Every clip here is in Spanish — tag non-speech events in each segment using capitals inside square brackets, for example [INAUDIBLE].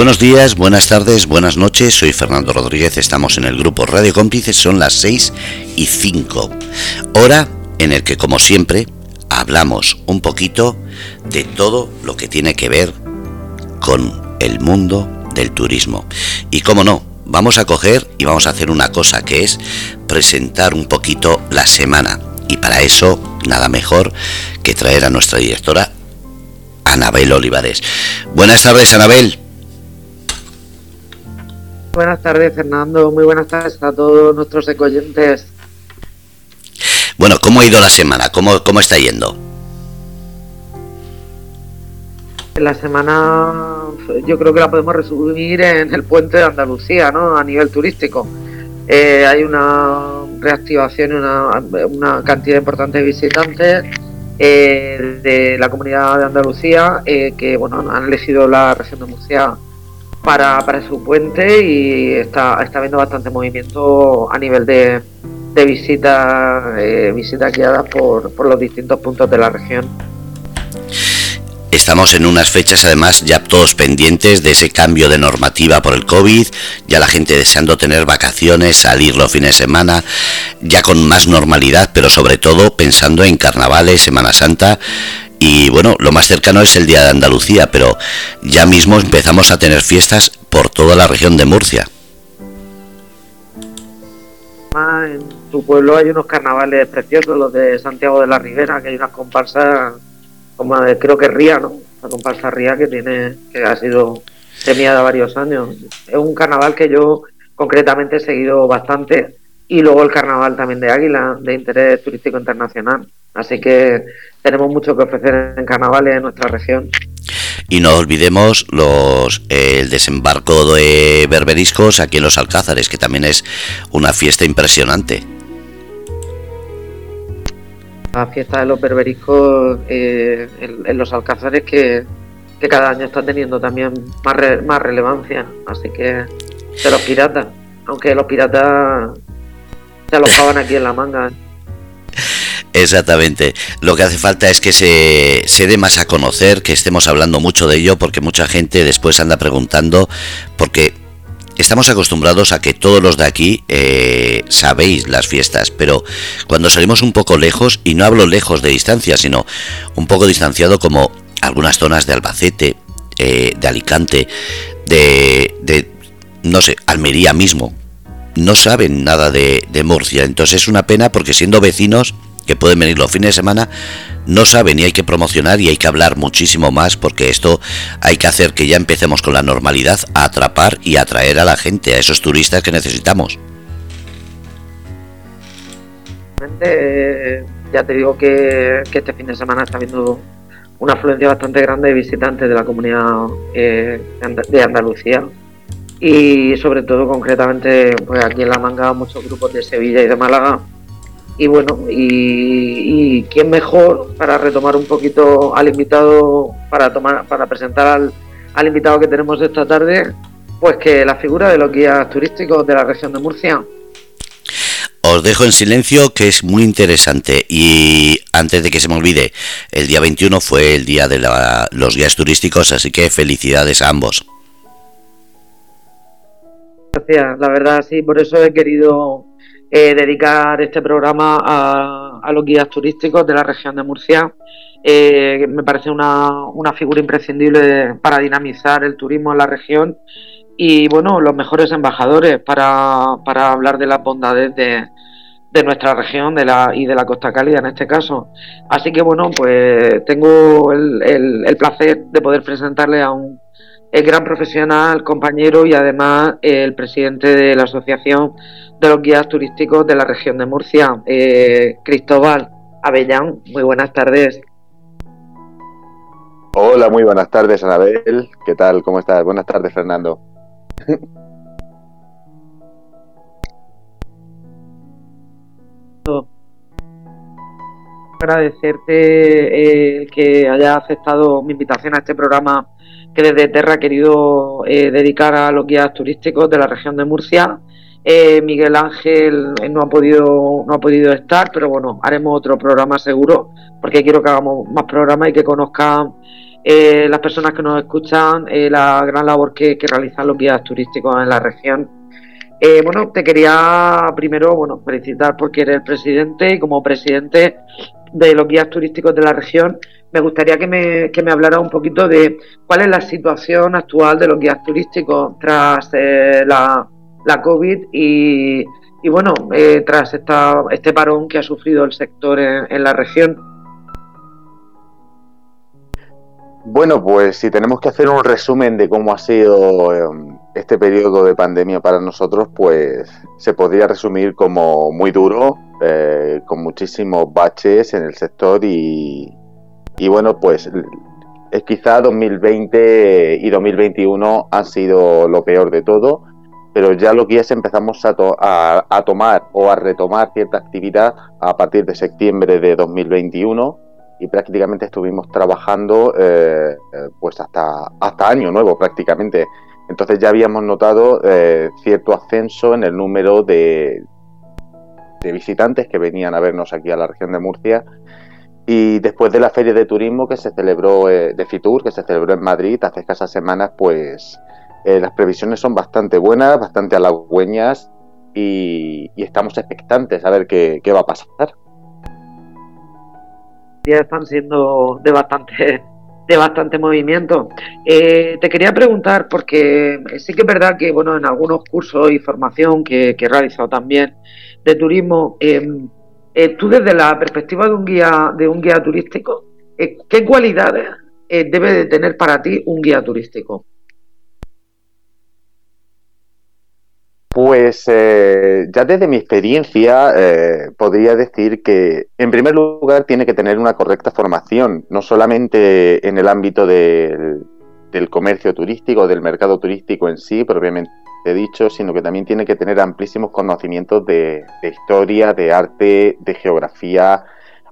Buenos días, buenas tardes, buenas noches. Soy Fernando Rodríguez. Estamos en el grupo Radio Cómplices. Son las 6 y 5. Hora en el que, como siempre, hablamos un poquito de todo lo que tiene que ver con el mundo del turismo. Y cómo no, vamos a coger y vamos a hacer una cosa que es presentar un poquito la semana. Y para eso, nada mejor que traer a nuestra directora, Anabel Olivares. Buenas tardes, Anabel. Buenas tardes, Fernando. Muy buenas tardes a todos nuestros ecoyentes. Bueno, ¿cómo ha ido la semana? ¿Cómo, cómo está yendo? La semana yo creo que la podemos resumir en el puente de Andalucía, ¿no? A nivel turístico. Eh, hay una reactivación y una, una, cantidad importante de visitantes eh, de la comunidad de Andalucía eh, que bueno han elegido la región de Murcia para, para su puente y está, está habiendo bastante movimiento a nivel de, de visitas eh, visitas guiadas por, por los distintos puntos de la región. Estamos en unas fechas además ya todos pendientes de ese cambio de normativa por el COVID, ya la gente deseando tener vacaciones, salir los fines de semana, ya con más normalidad, pero sobre todo pensando en carnavales, Semana Santa y bueno, lo más cercano es el Día de Andalucía, pero ya mismo empezamos a tener fiestas por toda la región de Murcia. En tu pueblo hay unos carnavales preciosos, los de Santiago de la Ribera, que hay unas comparsas como creo que Ría, ¿no? La comparsa Ría que tiene, que ha sido premiada varios años. Es un carnaval que yo concretamente he seguido bastante y luego el carnaval también de Águila, de interés turístico internacional. Así que tenemos mucho que ofrecer en carnavales en nuestra región. Y no olvidemos los el desembarco de berberiscos aquí en los Alcázares, que también es una fiesta impresionante la fiesta de los berberiscos eh, en, los alcázares que, cada año está teniendo también más, más relevancia. Así que de los piratas, aunque los piratas se alojaban aquí en la manga. Exactamente. Lo que hace falta es que se, se dé más a conocer, que estemos hablando mucho de ello, porque mucha gente después anda preguntando, porque estamos acostumbrados a que todos los de aquí eh, sabéis las fiestas, pero cuando salimos un poco lejos, y no hablo lejos de distancia, sino un poco distanciado como algunas zonas de Albacete, eh, de Alicante, de, de, no sé, Almería mismo, no saben nada de, Murcia. Entonces es una pena porque siendo vecinos que pueden venir los fines de semana, no saben y hay que promocionar y hay que hablar muchísimo más porque esto hay que hacer que ya empecemos con la normalidad a atrapar y atraer a la gente, a esos turistas que necesitamos. Eh, ya te digo que, este fin de semana está habiendo una afluencia bastante grande de visitantes de la comunidad eh, de Andalucía y sobre todo concretamente pues aquí en La Manga muchos grupos de Sevilla y de Málaga y bueno, y, quién mejor para retomar un poquito al invitado, para tomar, para presentar al, al invitado que tenemos esta tarde, pues que la figura de los guías turísticos de la región de Murcia. Os dejo en silencio que es muy interesante y antes de que se me olvide, el día 21 fue el día de los guías turísticos, así que felicidades a ambos. Gracias, la verdad sí, por eso he querido eh, dedicar este programa a, los guías turísticos de la región de Murcia. Eh, me parece una, una, figura imprescindible para dinamizar el turismo en la región y bueno, los mejores embajadores para, para hablar de las bondades de, de nuestra región de la, y de la Costa Cálida en este caso. Así que bueno, pues tengo el, el, el placer de poder presentarle a un el gran profesional, compañero y además el presidente de la Asociación de los Guías Turísticos de la región de Murcia, eh, Cristóbal Avellán. Muy buenas tardes. Hola, muy buenas tardes, Anabel. ¿Qué tal? ¿Cómo estás? Buenas tardes, Fernando. [LAUGHS] Agradecerte el que haya aceptado mi invitación a este programa que desde Terra ha querido eh, dedicar a los guías turísticos de la región de Murcia. Eh, Miguel Ángel eh, no ha podido no ha podido estar, pero bueno, haremos otro programa seguro, porque quiero que hagamos más programas y que conozcan las personas que nos escuchan la gran labor que, realizan los guías turísticos en la región. bueno, te quería primero bueno, felicitar porque eres el presidente y como presidente de los guías turísticos de la región, me gustaría que me, que me hablara un poquito de cuál es la situación actual de los guías turísticos tras la, la COVID y, y bueno, eh, tras esta, este parón que ha sufrido el sector en, la región. Bueno, pues si tenemos que hacer un resumen de cómo ha sido em, este periodo de pandemia para nosotros, pues se podría resumir como muy duro, eh, con muchísimos baches en el sector y, y bueno, pues es quizá 2020 y 2021 han sido lo peor de todo pero ya los guías empezamos a, a, tomar o a retomar cierta actividad a partir de septiembre de 2021 y prácticamente estuvimos trabajando eh, eh, pues hasta, hasta año nuevo prácticamente. Entonces ya habíamos notado eh, cierto ascenso en el número de, de visitantes que venían a vernos aquí a la región de Murcia y después de la feria de turismo que se celebró de Fitur, que se celebró en Madrid hace escasas semanas, pues eh, las previsiones son bastante buenas, bastante halagüeñas y, estamos expectantes a ver qué, va a pasar. Ya están siendo de bastante de bastante movimiento. Eh, te quería preguntar, porque sí que es verdad que bueno, en algunos cursos y formación que, he realizado también de turismo, em, eh, tú desde la perspectiva de un guía, de un guía turístico, ¿qué cualidades debe de tener para ti un guía turístico? Pues eh, ya desde mi experiencia eh, podría decir que en primer lugar tiene que tener una correcta formación, no solamente en el ámbito del, comercio turístico, del mercado turístico en sí, propiamente dicho, sino que también tiene que tener amplísimos conocimientos de, historia, de arte, de geografía,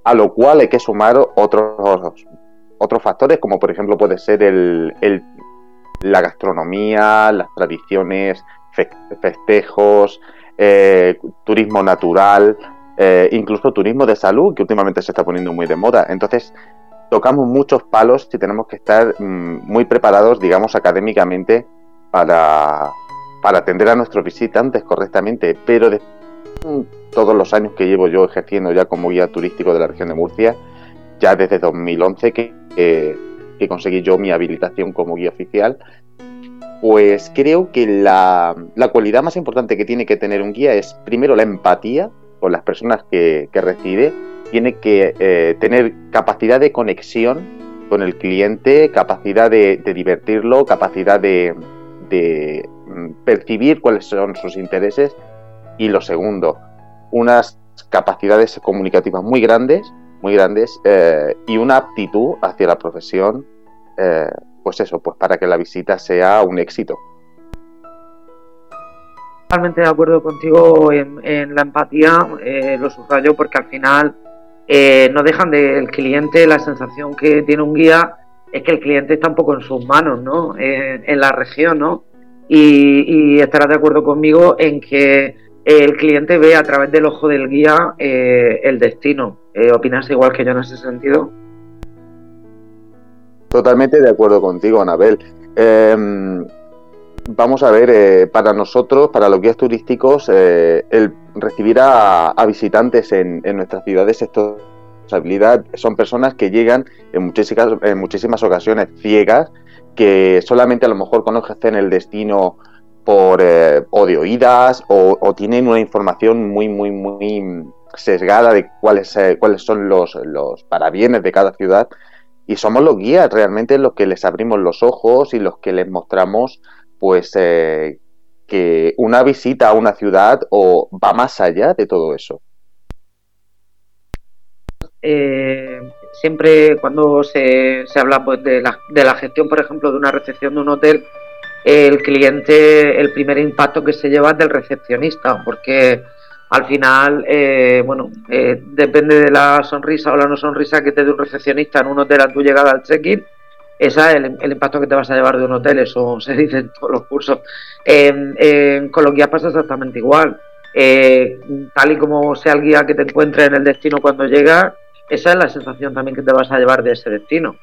a lo cual hay que sumar otros, otros factores, como por ejemplo puede ser el, la gastronomía, las tradiciones festejos, eh, turismo natural, eh, incluso turismo de salud, que últimamente se está poniendo muy de moda. Entonces, tocamos muchos palos y tenemos que estar mm, muy preparados, digamos, académicamente para, atender a nuestros visitantes correctamente. Pero de mm, todos los años que llevo yo ejerciendo ya como guía turístico de la región de Murcia, ya desde 2011 que, que conseguí yo mi habilitación como guía oficial, pues creo que la, cualidad más importante que tiene que tener un guía es primero la empatía con las personas que, recibe, tiene que eh, tener capacidad de conexión con el cliente, capacidad de, divertirlo, capacidad de, mm, percibir cuáles son sus intereses. Y lo segundo, unas capacidades comunicativas muy grandes, muy grandes eh, y una aptitud hacia la profesión eh, pues eso, pues para que la visita sea un éxito. Totalmente de acuerdo contigo en, la empatía, eh, lo subrayo porque al final eh, no dejan del cliente la sensación que tiene un guía es que el cliente está un poco en sus manos, ¿no? en la región, ¿no? Y, y, estarás de acuerdo conmigo en que el cliente ve a través del ojo del guía eh, el destino. ¿Opinas igual que yo en ese sentido? Totalmente de acuerdo contigo, Anabel. Em, vamos a ver, eh, para nosotros, para los guías turísticos, eh, el recibir a, visitantes en, nuestras ciudades es responsabilidad. Son personas que llegan en muchísimas, en muchísimas ocasiones ciegas, que solamente a lo mejor conocen el destino por eh, o de oídas o, tienen una información muy, muy, muy sesgada de cuáles, cuáles son los, los parabienes de cada ciudad y somos los guías realmente los que les abrimos los ojos y los que les mostramos pues eh, que una visita a una ciudad o va más allá de todo eso. Eh, siempre cuando se, se habla pues, de, la, de la gestión, por ejemplo, de una recepción de un hotel, el cliente, el primer impacto que se lleva es del recepcionista, porque al final, eh, bueno, eh, depende de la sonrisa o la no sonrisa que te dé un recepcionista en un hotel a tu llegada al check-in, ese es el, impacto que te vas a llevar de un hotel, eso [LAUGHS] se dice en todos los cursos. con los guías pasa exactamente igual. Eh, tal y como sea el guía que te encuentre en el destino cuando llegas, esa es la sensación también que te vas a llevar de ese destino.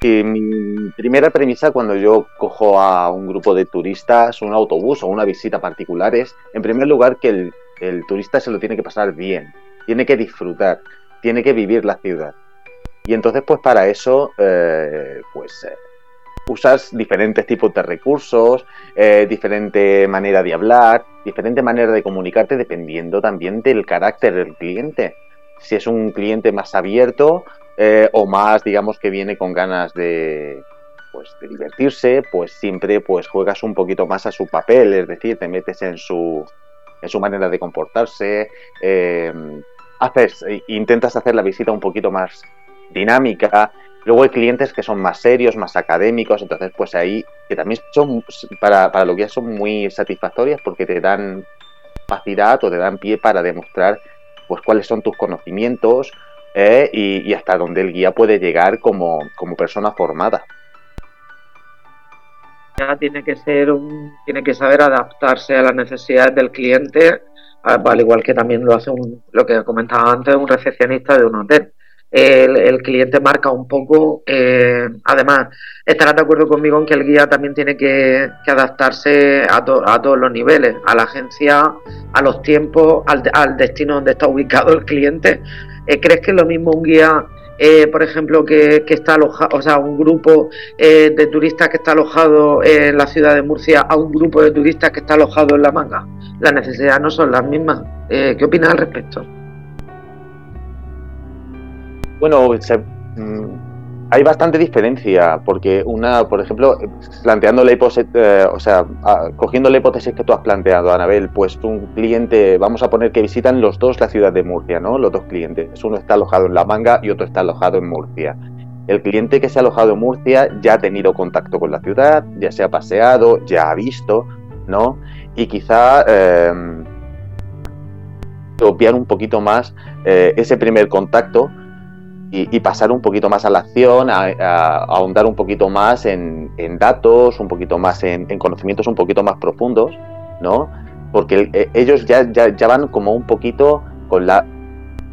Que mi primera premisa cuando yo cojo a un grupo de turistas, un autobús o una visita particular es, en primer lugar, que el, turista se lo tiene que pasar bien, tiene que disfrutar, tiene que vivir la ciudad. Y entonces, pues para eso, eh, pues eh, usas diferentes tipos de recursos, eh, diferente manera de hablar, diferente manera de comunicarte dependiendo también del carácter del cliente. Si es un cliente más abierto, eh, o más, digamos, que viene con ganas de, pues, de divertirse, pues siempre pues juegas un poquito más a su papel, es decir, te metes en su, en su manera de comportarse, eh, haces, intentas hacer la visita un poquito más dinámica. Luego hay clientes que son más serios, más académicos, entonces pues ahí que también son para, para lo que son muy satisfactorias porque te dan capacidad o te dan pie para demostrar pues cuáles son tus conocimientos, ¿eh? y, hasta dónde el guía puede llegar como, persona formada. Tiene que ser un, tiene que saber adaptarse a las necesidades del cliente, al igual que también lo hace un, lo que comentaba antes, un recepcionista de un hotel. El, cliente marca un poco, eh, además, estarás de acuerdo conmigo en que el guía también tiene que, adaptarse a, todos los niveles, a la agencia, a los tiempos, al destino donde está ubicado el cliente, eh, ¿Crees que es lo mismo un guía, eh, por ejemplo, que, está alojado, o sea, un grupo eh, de turistas que está alojado en la ciudad de Murcia a un grupo de turistas que está alojado en La Manga? Las necesidades no son las mismas. ¿Qué opinas al respecto? Bueno, se, mm, hay bastante diferencia, porque una, por ejemplo, planteando la hipótesis, eh, o sea, cogiendo la hipótesis que tú has planteado, Anabel, pues un cliente, vamos a poner que visitan los dos la ciudad de Murcia, ¿no? Los dos clientes. Uno está alojado en La Manga y otro está alojado en Murcia. El cliente que se ha alojado en Murcia ya ha tenido contacto con la ciudad, ya se ha paseado, ya ha visto, ¿no? Y quizá eh, obviar un poquito más eh, ese primer contacto y, pasar un poquito más a la acción, a, ahondar un poquito más en, datos, un poquito más en, conocimientos un poquito más profundos, ¿no? Porque eh, ellos ya, ya, van como un poquito con la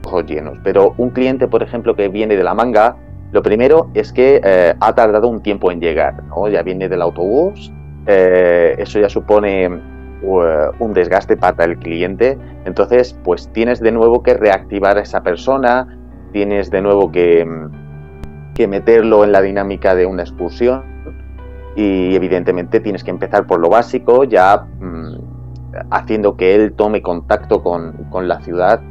ojos llenos. Pero un cliente, por ejemplo, que viene de la manga, lo primero es que eh, ha tardado un tiempo en llegar, ¿no? Ya viene del autobús, eh, eso ya supone un desgaste para el cliente, entonces pues tienes de nuevo que reactivar a esa persona, tienes de nuevo que, meterlo en la dinámica de una excursión y evidentemente tienes que empezar por lo básico, ya mm, haciendo que él tome contacto con, la ciudad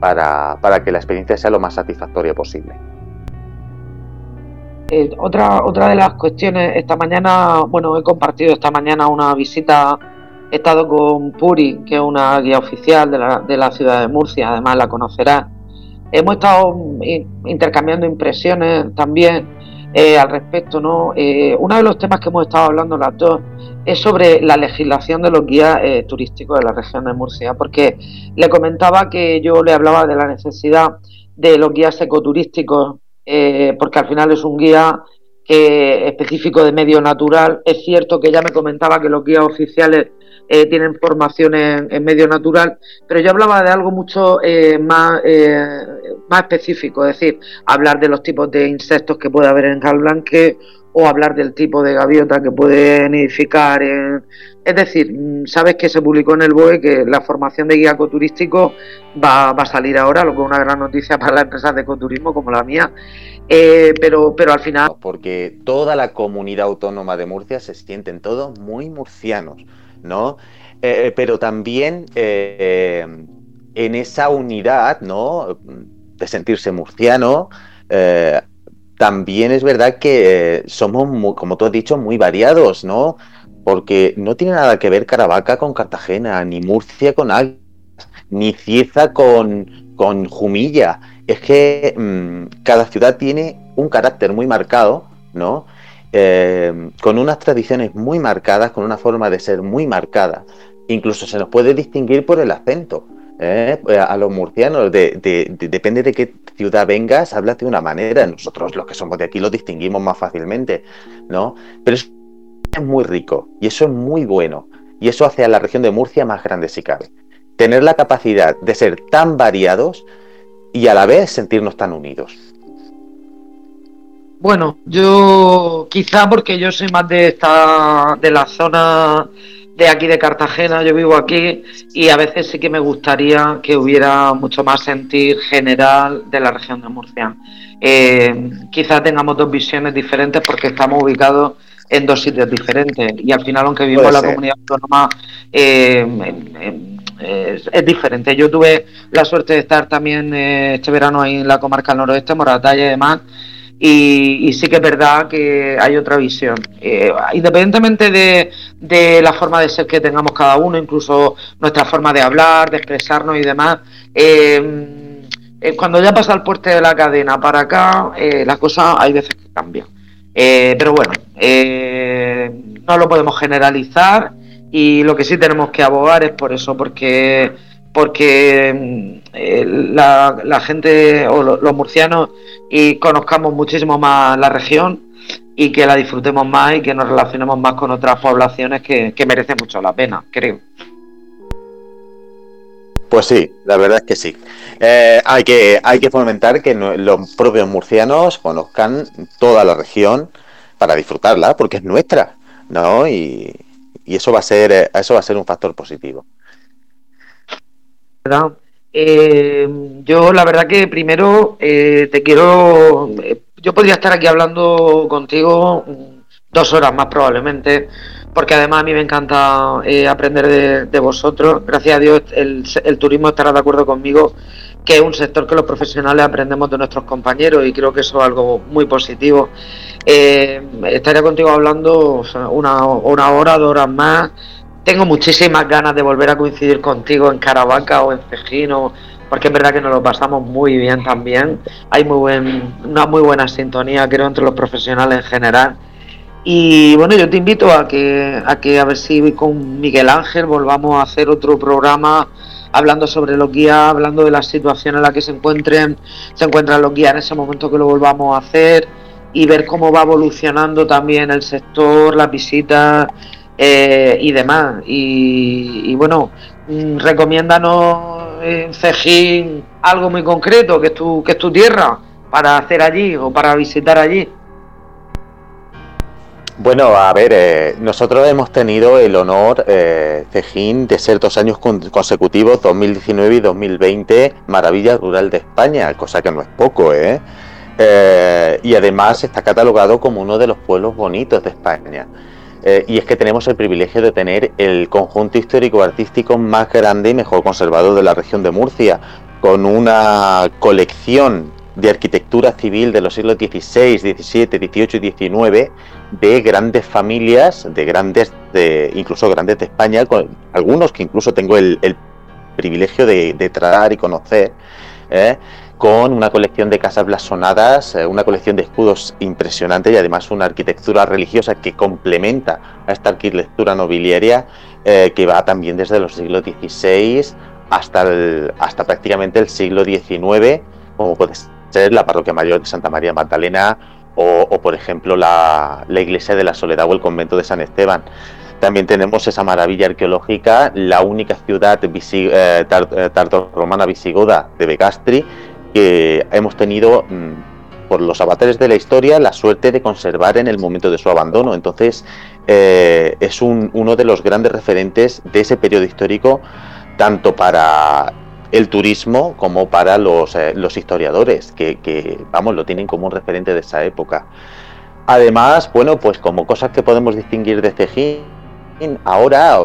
para, que la experiencia sea lo más satisfactoria posible. Eh, otra, otra de las cuestiones, esta mañana, bueno, he compartido esta mañana una visita, he estado con Puri, que es una guía oficial de la, de la ciudad de Murcia, además la conocerás, Hemos estado intercambiando impresiones también eh, al respecto, ¿no? Eh, uno de los temas que hemos estado hablando las dos es sobre la legislación de los guías eh, turísticos de la región de Murcia, porque le comentaba que yo le hablaba de la necesidad de los guías ecoturísticos, porque al final es un guía específico de medio natural. Es cierto que ya me comentaba que los guías oficiales eh, tienen formación en, medio natural, pero yo hablaba de algo mucho eh, más, eh, más específico, es decir, hablar de los tipos de insectos que puede haber en Calblanque o hablar del tipo de gaviota que puede nidificar. Es decir, mm, sabes que se publicó en el BOE que la formación de guía ecoturístico va, va a salir ahora, lo que es una gran noticia para las empresas de ecoturismo como la mía. pero, pero al final... Porque toda la comunidad autónoma de Murcia se sienten todos muy murcianos. ¿No? Eh, eh, pero también eh, en esa unidad, ¿no? De sentirse murciano, también es verdad que somos, como tú has dicho, muy variados, ¿no? Porque no tiene nada que ver Caravaca con Cartagena, ni Murcia con Águilas, ni Cieza con, con Jumilla. Es que mm, cada ciudad tiene un carácter muy marcado, ¿no? Eh, con unas tradiciones muy marcadas, con una forma de ser muy marcada. Incluso se nos puede distinguir por el acento. ¿eh? A los murcianos, depende de qué ciudad vengas, hablas de una manera. Nosotros los que somos de aquí lo distinguimos más fácilmente, ¿no? Pero es muy rico y eso es muy bueno. Y eso hace a la región de Murcia más grande si cabe. Tener la capacidad de ser tan variados y a la vez sentirnos tan unidos. Bueno, yo quizá porque yo soy más de esta de la zona de aquí de Cartagena, yo vivo aquí y a veces sí que me gustaría que hubiera mucho más sentir general de la región de Murcia. Eh, quizá tengamos dos visiones diferentes porque estamos ubicados en dos sitios diferentes y al final aunque vivimos en la comunidad autónoma eh, es, diferente. Yo tuve la suerte de estar también eh, este verano ahí en la comarca del noroeste, Moratalla y demás y, sí que es verdad que hay otra visión. Eh, independientemente de, la forma de ser que tengamos cada uno, incluso nuestra forma de hablar, de expresarnos y demás, eh, eh, cuando ya pasa el puente de la cadena para acá, la cosa hay veces que cambia. pero bueno, no lo podemos generalizar y lo que sí tenemos que abogar es por eso, porque porque eh, la, gente o los murcianos y conozcamos muchísimo más la región y que la disfrutemos más y que nos relacionemos más con otras poblaciones que, que merecen mucho la pena, creo. Pues sí, la verdad es que sí. Eh, hay, que, hay que fomentar que los propios murcianos conozcan toda la región para disfrutarla, porque es nuestra, ¿no? Y, y eso va a ser eso va a ser un factor positivo. Eh, yo la verdad que primero eh, te quiero, eh, yo podría estar aquí hablando contigo dos horas más probablemente, porque además a mí me encanta aprender de, vosotros. Gracias a Dios el, el, turismo estará de acuerdo conmigo que es un sector que los profesionales aprendemos de nuestros compañeros y creo que eso es algo muy positivo. estaría contigo hablando una, una hora, dos horas más tengo muchísimas ganas de volver a coincidir contigo en Caravaca o en Cejino, porque es verdad que nos lo pasamos muy bien también. Hay muy buen, una muy buena sintonía, creo, entre los profesionales en general. Y bueno, yo te invito a que, a que a ver si con Miguel Ángel volvamos a hacer otro programa hablando sobre los guías, hablando de la situación en la que se encuentren, se encuentran los guías en ese momento que lo volvamos a hacer y ver cómo va evolucionando también el sector, las visitas, eh, y demás. Y, bueno, mm, recomiéndanos en Cejín algo muy concreto, que es tu, que es tu tierra, para hacer allí o para visitar allí. Bueno, a ver, eh, nosotros hemos tenido el honor, eh, Cejín, de ser dos años consecutivos, 2019 y 2020, Maravilla Rural de España, cosa que no es poco, ¿eh? eh y además está catalogado como uno de los pueblos bonitos de España. Eh, y es que tenemos el privilegio de tener el conjunto histórico-artístico más grande y mejor conservado de la región de Murcia, con una colección de arquitectura civil de los siglos XVI, XVII, XVIII y XIX de grandes familias, de grandes, de, incluso grandes de España, con algunos que incluso tengo el, privilegio de, de tratar y conocer. ¿eh? Con una colección de casas blasonadas, eh, una colección de escudos impresionante y además una arquitectura religiosa que complementa a esta arquitectura nobiliaria eh, que va también desde los siglos XVI hasta, hasta prácticamente el siglo XIX, como puede ser la parroquia mayor de Santa María Magdalena o, por ejemplo la, iglesia de la Soledad o el convento de San Esteban. También tenemos esa maravilla arqueológica, la única ciudad eh, romana visigoda de Begastri, que hemos tenido mm, por los avatares de la historia la suerte de conservar en el momento de su abandono. Entonces eh, es uno de los grandes referentes de ese periodo histórico, tanto para el turismo como para los, eh, historiadores, que, vamos, lo tienen como un referente de esa época. Además, bueno, pues como cosas que podemos distinguir de Cejín, ahora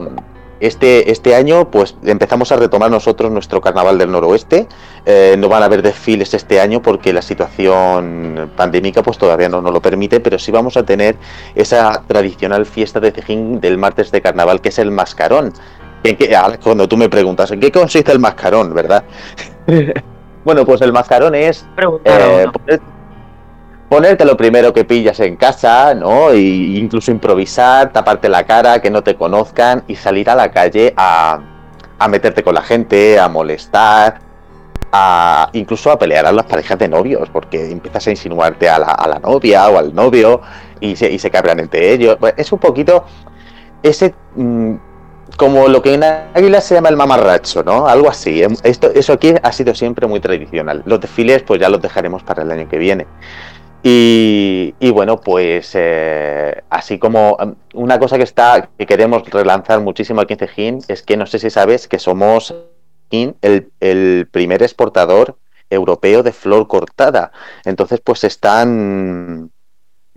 este, este año pues empezamos a retomar nosotros nuestro carnaval del noroeste. Eh, no van a haber desfiles este año porque la situación pandémica pues todavía no nos lo permite, pero sí vamos a tener esa tradicional fiesta de Cejín del martes de carnaval que es el mascarón. En que, cuando tú me preguntas, ¿en qué consiste el mascarón, verdad? [LAUGHS] bueno, pues el mascarón es ponerte lo primero que pillas en casa, ¿no? E incluso improvisar, taparte la cara, que no te conozcan y salir a la calle a, meterte con la gente, a molestar, a, incluso a pelear a las parejas de novios, porque empiezas a insinuarte a la, novia o al novio y se, y se cabran entre ellos. Pues es un poquito ese... Mm, como lo que en Águila se llama el mamarracho, ¿no? Algo así. Esto, eso aquí ha sido siempre muy tradicional. Los desfiles, pues ya los dejaremos para el año que viene. Y, bueno, pues eh, así como um, una cosa que está que queremos relanzar muchísimo aquí en Cejín es que no sé si sabes que somos el, el primer exportador europeo de flor cortada. Entonces, pues están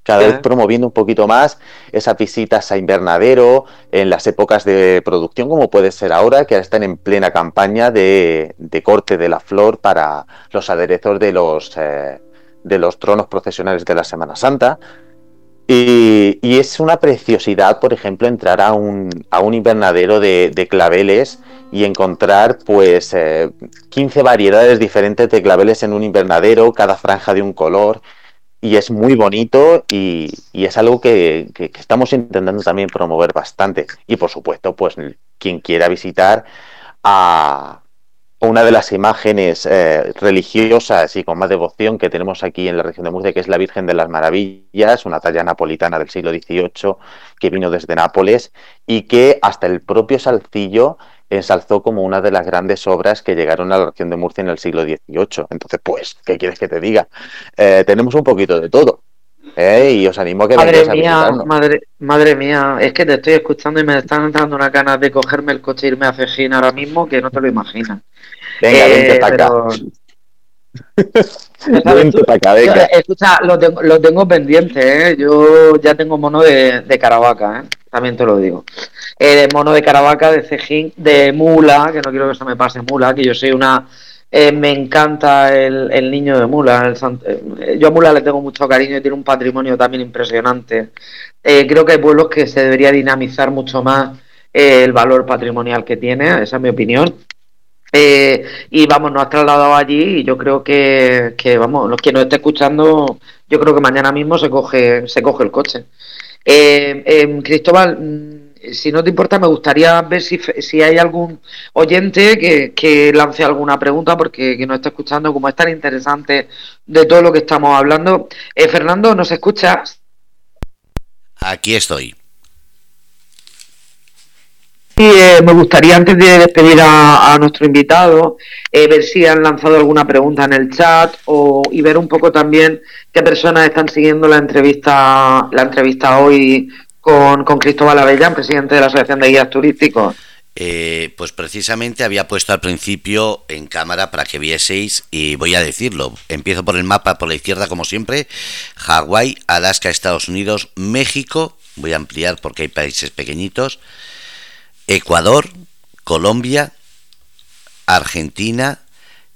cada vez promoviendo un poquito más esas visitas a invernadero en las épocas de producción, como puede ser ahora, que ahora están en plena campaña de, corte de la flor para los aderezos de los, eh, de los tronos procesionales de la Semana Santa. Y, es una preciosidad, por ejemplo, entrar a un, a un invernadero de, claveles y encontrar pues 15 eh, variedades diferentes de claveles en un invernadero, cada franja de un color y es muy bonito y, es algo que, estamos intentando también promover bastante. Y por supuesto, pues quien quiera visitar a una de las imágenes eh, religiosas y con más devoción que tenemos aquí en la región de Murcia, que es la Virgen de las Maravillas, una talla napolitana del siglo XVIII que vino desde Nápoles y que hasta el propio Salcillo ensalzó como una de las grandes obras que llegaron a la región de Murcia en el siglo XVIII. Entonces, pues, ¿qué quieres que te diga? Eh, tenemos un poquito de todo. ¿Eh? Y os animo a que madre mía, madre, madre mía, es que te estoy escuchando y me están entrando unas ganas de cogerme el coche e irme a Cejín ahora mismo que no te lo imaginas. Venga, vente eh, para acá. [LAUGHS] vente para acá, venga. Escucha, lo tengo, lo tengo pendiente, ¿eh? Yo ya tengo mono de, de Caravaca, ¿eh? También te lo digo eh, de mono de Caravaca, de cejín, de mula, que no quiero que se me pase mula, que yo soy una... Eh, me encanta el, niño de Mula. Eh, yo a Mula le tengo mucho cariño y tiene un patrimonio también impresionante. creo que hay pueblos que se debería dinamizar mucho más el valor patrimonial que tiene, esa es mi opinión. y vamos, nos ha trasladado allí y yo creo que, que, vamos, los que nos esté escuchando, yo creo que mañana mismo se coge, se coge el coche. Cristóbal, si no te importa, me gustaría ver si, si hay algún oyente que, lance alguna pregunta, porque que nos está escuchando, como es tan interesante de todo lo que estamos hablando. Eh, Fernando, ¿nos escuchas? Aquí estoy. Sí, eh, me gustaría antes de despedir a, nuestro invitado, eh, ver si han lanzado alguna pregunta en el chat o, y ver un poco también qué personas están siguiendo la entrevista, la entrevista hoy con, Cristóbal Avellán, presidente de la Asociación de Guías Turísticos? Eh, pues precisamente había puesto al principio en cámara para que vieseis y voy a decirlo. Empiezo por el mapa por la izquierda como siempre. Hawái, Alaska, Estados Unidos, México. Voy a ampliar porque hay países pequeñitos. Ecuador, Colombia, Argentina,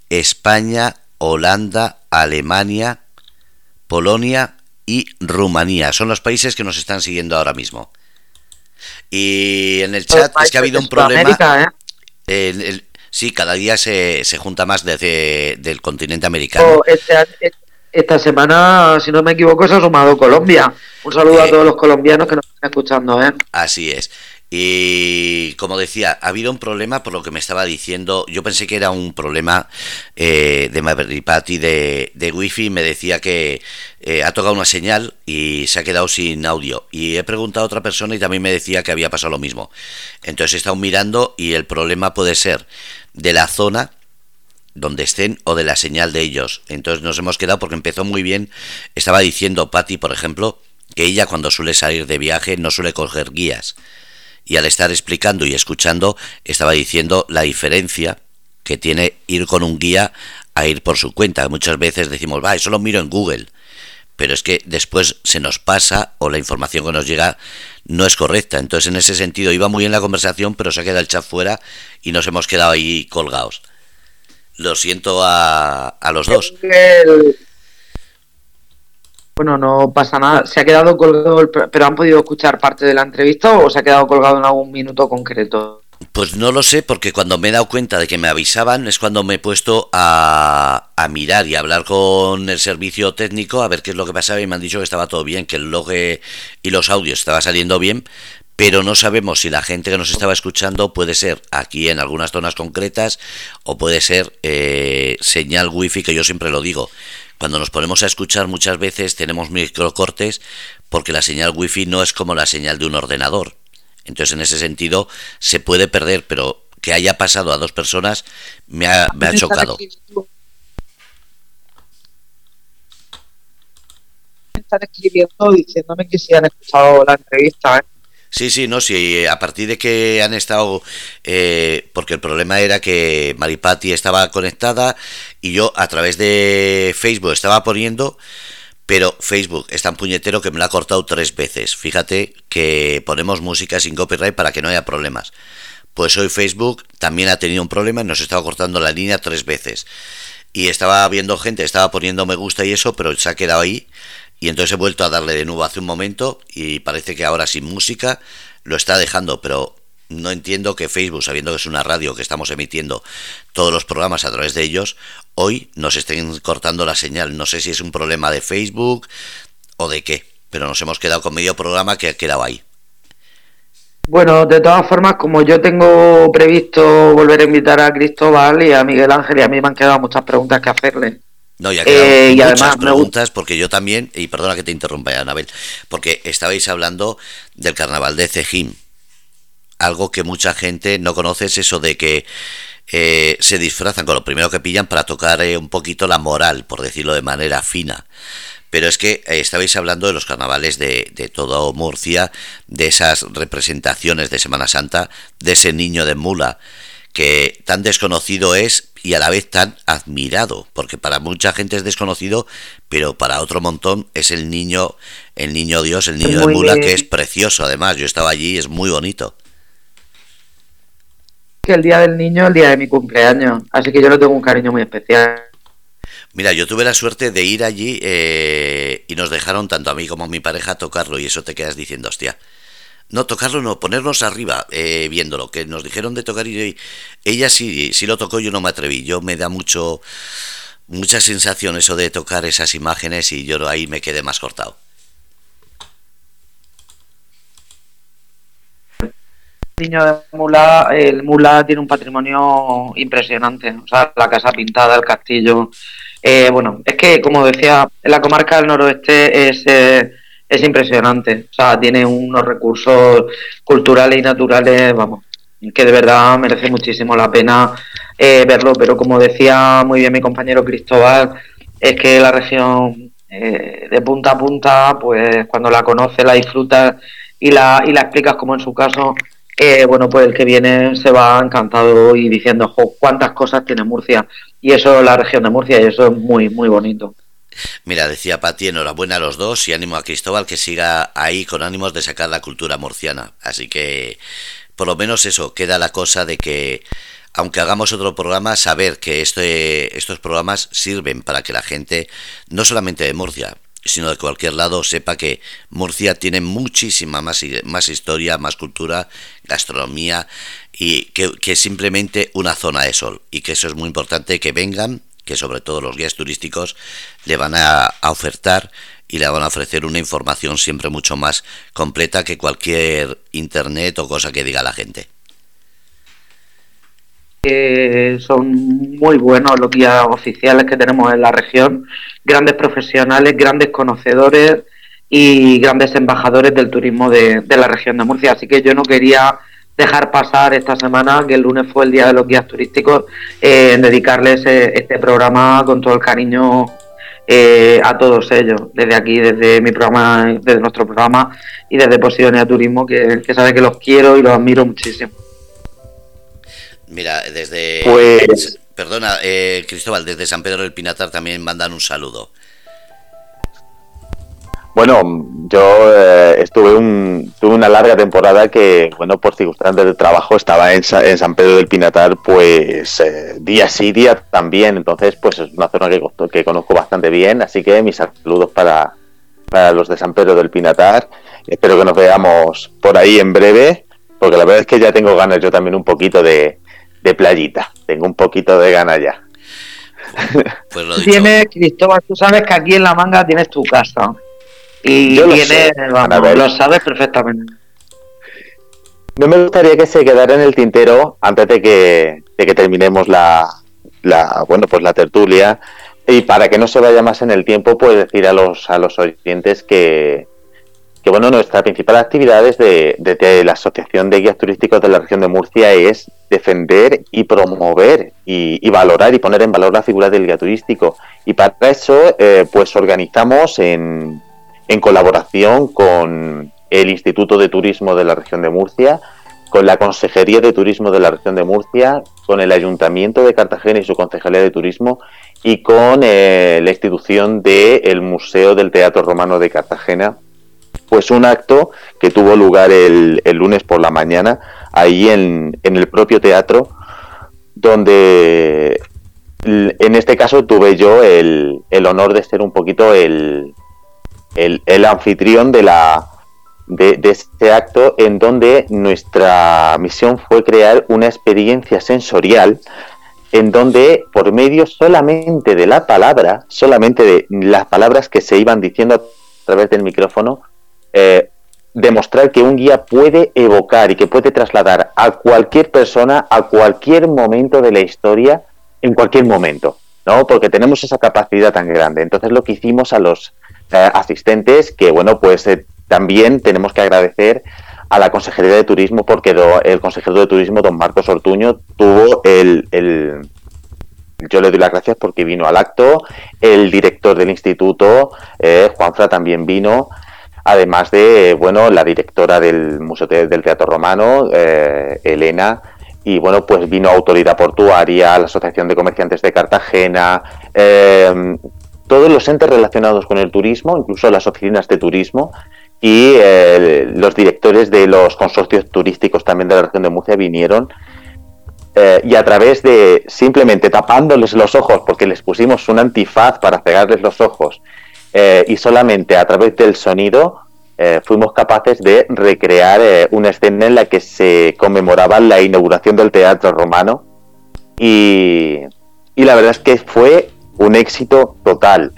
España, Holanda, Alemania, Polonia y Rumanía. Son los países que nos están siguiendo ahora mismo. Y en el chat es que ha habido un problema. ¿eh? sí, cada día se, se junta más desde del continente americano. Oh, este esta semana, si no me equivoco, se ha sumado Colombia. Un saludo a eh, todos los colombianos que nos están escuchando. ¿eh? Así es. Y como decía, ha habido un problema por lo que me estaba diciendo. Yo pensé que era un problema eh, de Maveripati de, de wifi. Me decía que eh, ha tocado una señal y se ha quedado sin audio. Y he preguntado a otra persona y también me decía que había pasado lo mismo. Entonces he estado mirando y el problema puede ser de la zona donde estén o de la señal de ellos. Entonces nos hemos quedado porque empezó muy bien. Estaba diciendo Patti, por ejemplo, que ella cuando suele salir de viaje no suele coger guías y al estar explicando y escuchando estaba diciendo la diferencia que tiene ir con un guía a ir por su cuenta. Muchas veces decimos, va, eso lo miro en Google, pero es que después se nos pasa o la información que nos llega no es correcta. Entonces, en ese sentido, iba muy bien la conversación, pero se ha quedado el chat fuera y nos hemos quedado ahí colgados. Lo siento a, a los dos. Bueno, no pasa nada. ¿Se ha quedado colgado, pero han podido escuchar parte de la entrevista o se ha quedado colgado en algún minuto concreto? Pues no lo sé, porque cuando me he dado cuenta de que me avisaban es cuando me he puesto a, a mirar y a hablar con el servicio técnico a ver qué es lo que pasaba y me han dicho que estaba todo bien, que el log y los audios estaba saliendo bien, pero no sabemos si la gente que nos estaba escuchando puede ser aquí en algunas zonas concretas o puede ser eh, señal wifi, que yo siempre lo digo. Cuando nos ponemos a escuchar muchas veces tenemos microcortes porque la señal wifi no es como la señal de un ordenador. Entonces en ese sentido se puede perder, pero que haya pasado a dos personas me ha, me ha chocado. están escribiendo diciéndome que si han escuchado la entrevista. ¿eh? Sí, sí, no, sí, a partir de que han estado, eh, porque el problema era que Maripati estaba conectada y yo a través de Facebook estaba poniendo, pero Facebook es tan puñetero que me lo ha cortado tres veces. Fíjate que ponemos música sin copyright para que no haya problemas. Pues hoy Facebook también ha tenido un problema y nos estaba cortando la línea tres veces. Y estaba viendo gente, estaba poniendo me gusta y eso, pero se ha quedado ahí y entonces he vuelto a darle de nuevo hace un momento y parece que ahora sin música lo está dejando, pero no entiendo que Facebook, sabiendo que es una radio que estamos emitiendo todos los programas a través de ellos, hoy nos estén cortando la señal. No sé si es un problema de Facebook o de qué, pero nos hemos quedado con medio programa que ha quedado ahí. Bueno, de todas formas, como yo tengo previsto volver a invitar a Cristóbal y a Miguel Ángel, y a mí me han quedado muchas preguntas que hacerle. No, ya eh, y muchas preguntas, porque yo también, y perdona que te interrumpa, Anabel, porque estabais hablando del carnaval de Cejim. Algo que mucha gente no conoce es eso de que eh, se disfrazan con lo primero que pillan para tocar eh, un poquito la moral, por decirlo de manera fina. Pero es que estabais hablando de los carnavales de, de todo Murcia, de esas representaciones de Semana Santa, de ese niño de mula, que tan desconocido es y a la vez tan admirado, porque para mucha gente es desconocido, pero para otro montón es el niño, el niño Dios, el niño de Mula, que es precioso además. Yo estaba allí, es muy bonito. Que el día del niño, el día de mi cumpleaños, así que yo le tengo un cariño muy especial. Mira, yo tuve la suerte de ir allí eh, y nos dejaron tanto a mí como a mi pareja tocarlo y eso te quedas diciendo, hostia, no, tocarlo no, ponernos arriba eh, viéndolo, que nos dijeron de tocar y ella sí, sí lo tocó, yo no me atreví, yo me da mucho, mucha sensación eso de tocar esas imágenes y yo ahí me quedé más cortado. de Mula, el Mula tiene un patrimonio impresionante, o sea, la casa pintada, el castillo, eh, bueno, es que como decía, la comarca del noroeste es... Eh, es impresionante. O sea, tiene unos recursos culturales y naturales, vamos, que de verdad merece muchísimo la pena eh, verlo. Pero como decía muy bien mi compañero Cristóbal, es que la región eh, de punta a punta, pues cuando la conoces, la disfrutas y la, y la explicas como en su caso, bueno, pues el que viene se va encantado y diciendo, jo, cuántas cosas tiene Murcia. Y eso es la región de Murcia y eso es muy, muy bonito. Mira, decía Pati, enhorabuena a los dos y ánimo a Cristóbal que siga ahí con ánimos de sacar la cultura murciana. Así que, por lo menos eso, queda la cosa de que, aunque hagamos otro programa, saber que este, estos programas sirven para que la gente, no solamente de Murcia, sino de cualquier lado, sepa que Murcia tiene muchísima más, más historia, más cultura, gastronomía y que, que simplemente una zona de sol. Y que eso es muy importante, que vengan que sobre todo los guías turísticos le van a, ofertar y le van a ofrecer una información siempre mucho más completa que cualquier internet o cosa que diga la gente. son muy buenos los guías oficiales que tenemos en la región, grandes profesionales, grandes conocedores y grandes embajadores del turismo de, de la región de Murcia. Así que yo no quería dejar pasar esta semana, que el lunes fue el Día de los Guías Turísticos, eh, en dedicarles eh, este programa con todo el cariño eh, a todos ellos, desde aquí, desde mi programa, desde nuestro programa y desde Posidonia Turismo, que, que sabe que los quiero y los admiro muchísimo. Mira, desde... Pues... Perdona, Cristóbal, desde San Pedro del Pinatar también mandan un saludo. Bueno, yo eh, estuve un, tuve una larga temporada que, bueno, por circunstancias de trabajo estaba en, en San Pedro del Pinatar, pues eh, día sí, día también. Entonces, pues es una zona que, que conozco bastante bien. Así que mis saludos para, para los de San Pedro del Pinatar. Espero que nos veamos por ahí en breve, porque la verdad es que ya tengo ganas yo también un poquito de, de playita. Tengo un poquito de ganas ya. Pues lo Tienes, Cristóbal, tú sabes que aquí en La Manga tienes tu casa. Y Yo lo, sabes perfectamente. No me gustaría que se quedara en el tintero antes de que, de que terminemos la, la, bueno, pues la tertulia. Y para que no se vaya más en el tiempo, pues decir a los, a los oyentes que, que bueno, nuestra principal actividad desde, desde, la Asociación de Guías Turísticos de la región de Murcia es defender y promover y, y valorar y poner en valor la figura del guía turístico. Y para eso, eh, pues organizamos en, en colaboración con el Instituto de Turismo de la región de Murcia, con la Consejería de Turismo de la región de Murcia, con el Ayuntamiento de Cartagena y su Concejalía de Turismo y con eh, la institución del Museo del Teatro Romano de Cartagena. Pues un acto que tuvo lugar el, lunes por la mañana, ahí en, el propio teatro, donde en este caso tuve yo el, honor de ser un poquito el, el anfitrión de la, de, este acto en donde nuestra misión fue crear una experiencia sensorial en donde por medio solamente de la palabra, solamente de las palabras que se iban diciendo a través del micrófono, eh, demostrar que un guía puede evocar y que puede trasladar a cualquier persona a cualquier momento de la historia, en cualquier momento, ¿no? Porque tenemos esa capacidad tan grande. Entonces lo que hicimos a los asistentes, que bueno, pues eh, también tenemos que agradecer a la Consejería de Turismo porque el consejero de Turismo, don Marcos Ortuño, tuvo el, yo le doy las gracias porque vino al acto, el director del instituto, eh, Juanfra, también vino, además de, bueno, la directora del Museo del Teatro Romano, eh, Elena, y bueno, pues vino Autoridad Portuaria, la Asociación de Comerciantes de Cartagena, eh, todos los entes relacionados con el turismo, incluso las oficinas de turismo, y eh, los directores de los consorcios turísticos también de la región de Murcia vinieron eh, y a través de simplemente tapándoles los ojos porque les pusimos un antifaz para cegarles los ojos eh, y solamente a través del sonido fuimos capaces de recrear una escena en la que se conmemoraba la inauguración del teatro romano. Y la verdad es que fue un éxito total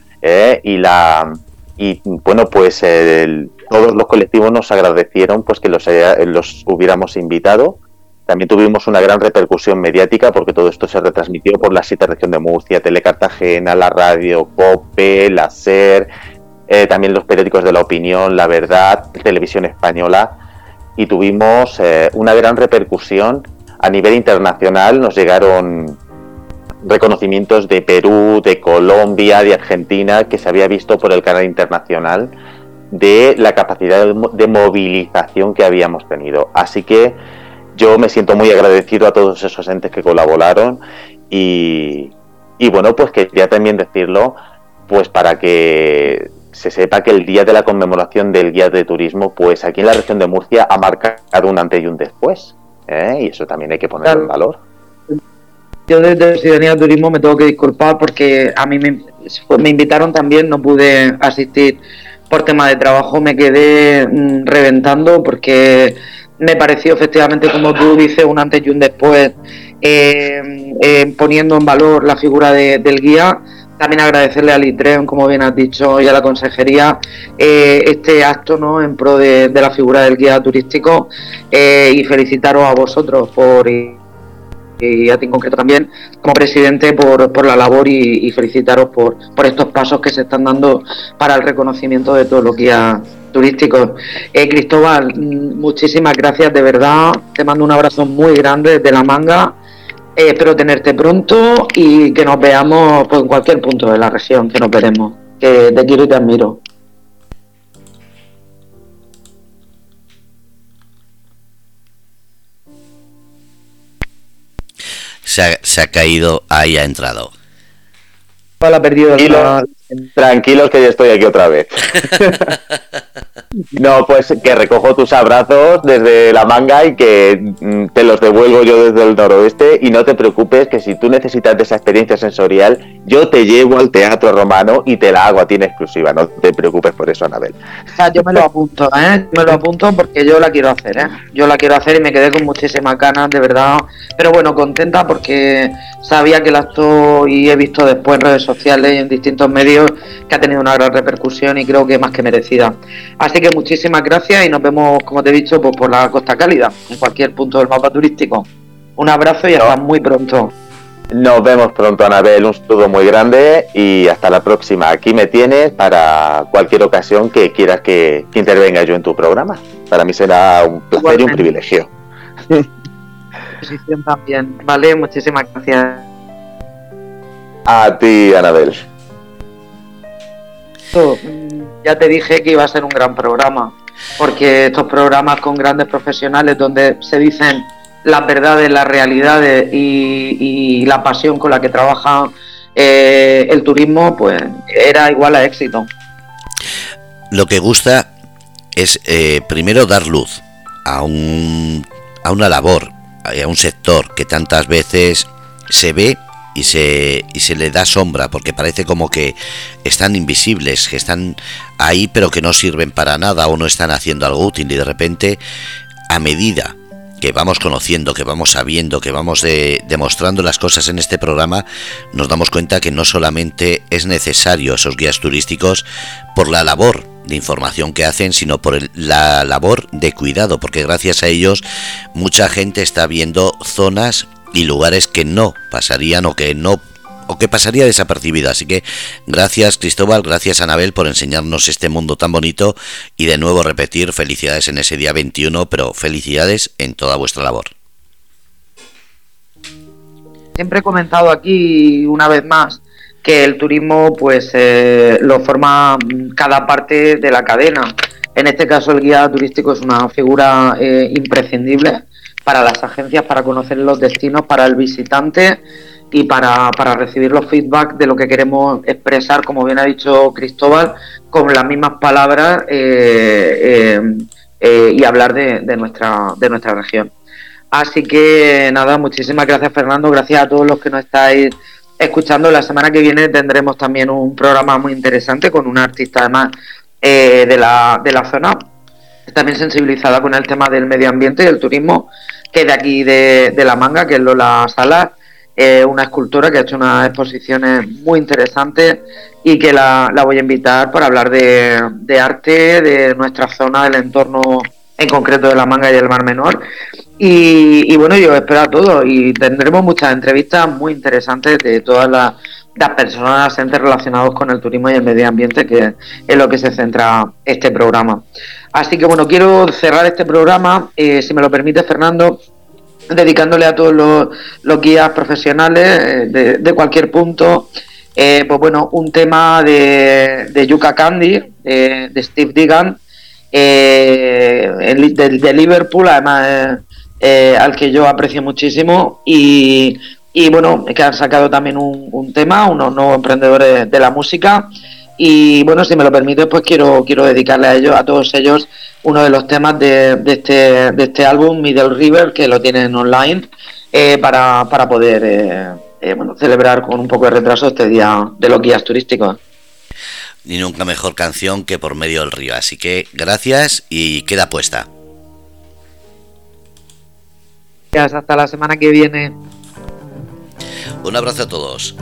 y la y bueno pues el, todos los colectivos nos agradecieron pues que los, hubiéramos invitado. También tuvimos una gran repercusión mediática porque todo esto se retransmitió por la siete región de Murcia, Telecartagena, la radio, COPE, la SER, eh, también los periódicos de la opinión, La Verdad, Televisión Española y tuvimos eh, una gran repercusión a nivel internacional. Nos llegaron reconocimientos de Perú, de Colombia, de Argentina, que se había visto por el canal internacional de la capacidad de movilización que habíamos tenido. Así que yo me siento muy agradecido a todos esos entes que colaboraron y, y bueno, pues quería también decirlo, pues para que se sepa que el día de la conmemoración del guía de turismo, pues aquí en la región de Murcia ha marcado un antes y un después. ¿eh? Y eso también hay que ponerlo en valor. Yo desde Ciudadanía de Turismo me tengo que disculpar porque a mí me, me invitaron también, no pude asistir por tema de trabajo me quedé mm, reventando porque me pareció efectivamente, como tú dices, un antes y un después, eh, eh, poniendo en valor la figura del guía. También agradecerle al ITREM, como bien has dicho, y a la consejería eh, este acto ¿no? en pro de, la figura del guía turístico y felicitaros a vosotros por y a ti en concreto también, como presidente, por, por la labor y, felicitaros por, por estos pasos que se están dando para el reconocimiento de todos los guías turísticos. Eh, Cristóbal, mm, muchísimas gracias de verdad. Te mando un abrazo muy grande desde la manga. Eh, espero tenerte pronto y que nos veamos pues, en cualquier punto de la región, que nos veremos. Que te quiero y te admiro. Se ha, caído, ahí ha entrado. perdido Tranquilos que ya estoy aquí otra vez. [LAUGHS] no, pues que recojo tus abrazos desde la manga y que mm, te los devuelvo yo desde el noroeste y no te preocupes que si tú necesitas de esa experiencia sensorial, yo te llevo al teatro romano y te la hago a ti en exclusiva. No te preocupes por eso, Anabel. yo me lo apunto, ¿eh? Me lo apunto porque yo la quiero hacer, ¿eh? Yo la quiero hacer y me quedé con muchísimas ganas, de verdad. Pero bueno, contenta porque sabía que el acto y he visto después en redes sociales y en distintos medios que ha tenido una gran repercusión y creo que más que merecida. Así que muchísimas gracias y nos vemos, como te he dicho, pues por la Costa Cálida, en cualquier punto del mapa turístico. Un abrazo y hasta muy pronto. Nos vemos pronto, Anabel. Un saludo muy grande y hasta la próxima. Aquí me tienes para cualquier ocasión que quieras que, intervenga yo en tu programa. Para mí será un placer y un privilegio. [LAUGHS] también. Vale, muchísimas gracias. A ti, Anabel. Mm, ya te dije que iba a ser un gran programa, porque estos programas con grandes profesionales donde se dicen las verdades, las realidades y, la pasión con la que trabaja eh, el turismo, pues era igual a éxito. Lo que gusta es eh, primero dar luz a, un, a una labor, a un sector que tantas veces se ve y se, y se le da sombra porque parece como que están invisibles, que están ahí pero que no sirven para nada o no están haciendo algo útil. Y de repente a medida que vamos conociendo, que vamos sabiendo, que vamos demostrando las cosas en este programa, nos damos cuenta que no solamente es necesario esos guías turísticos por la labor de información que hacen, sino por la labor de cuidado, porque gracias a ellos mucha gente está viendo zonas y lugares que no pasarían o que no o que pasaría desapercibido. Así que gracias Cristóbal, gracias Anabel por enseñarnos este mundo tan bonito y de nuevo repetir felicidades en ese día 21, pero felicidades en toda vuestra labor. Siempre he comentado aquí una vez más que el turismo pues eh, lo forma cada parte de la cadena. En este caso el guía turístico es una figura eh, imprescindible para las agencias, para conocer los destinos, para el visitante y para, para recibir los feedback de lo que queremos expresar, como bien ha dicho Cristóbal, con las mismas palabras eh, eh, eh, y hablar de, de, nuestra, de nuestra región. Así que nada, muchísimas gracias Fernando, gracias a todos los que nos estáis escuchando. La semana que viene tendremos también un programa muy interesante con una artista además de, la, de la zona, también sensibilizada con el tema del medio ambiente y del turismo, que de aquí de, La Manga, que es Lola Salas, una escultora que ha hecho unas exposiciones muy interesantes y que la, voy a invitar para hablar de, arte, de nuestra zona, del entorno en concreto de La Manga y del Mar Menor. Y, bueno, yo espero a todos y tendremos muchas entrevistas muy interesantes de todas las, las personas relacionadas con el turismo y el medio ambiente, que es lo que se centra este programa. Así que bueno, quiero cerrar este programa, eh, si me lo permite Fernando, dedicándole a todos los, guías profesionales eh, de, cualquier punto, eh, pues bueno, un tema de, de Yuka Candy, de Steve Digan, de, Liverpool, además al que yo aprecio muchísimo y, y bueno, que han sacado también un, un tema, unos nuevos emprendedores de la música y bueno, si me lo permite, pues quiero, quiero dedicarle a ellos, a todos ellos, uno de los temas de, de este, de este álbum, Middle River, que lo tienen online, eh, para, para poder eh, eh, bueno, celebrar con un poco de retraso este día de los guías turísticos. Ni nunca mejor canción que por medio del río. Así que gracias y queda puesta. Gracias, hasta la semana que viene. Un abrazo a todos.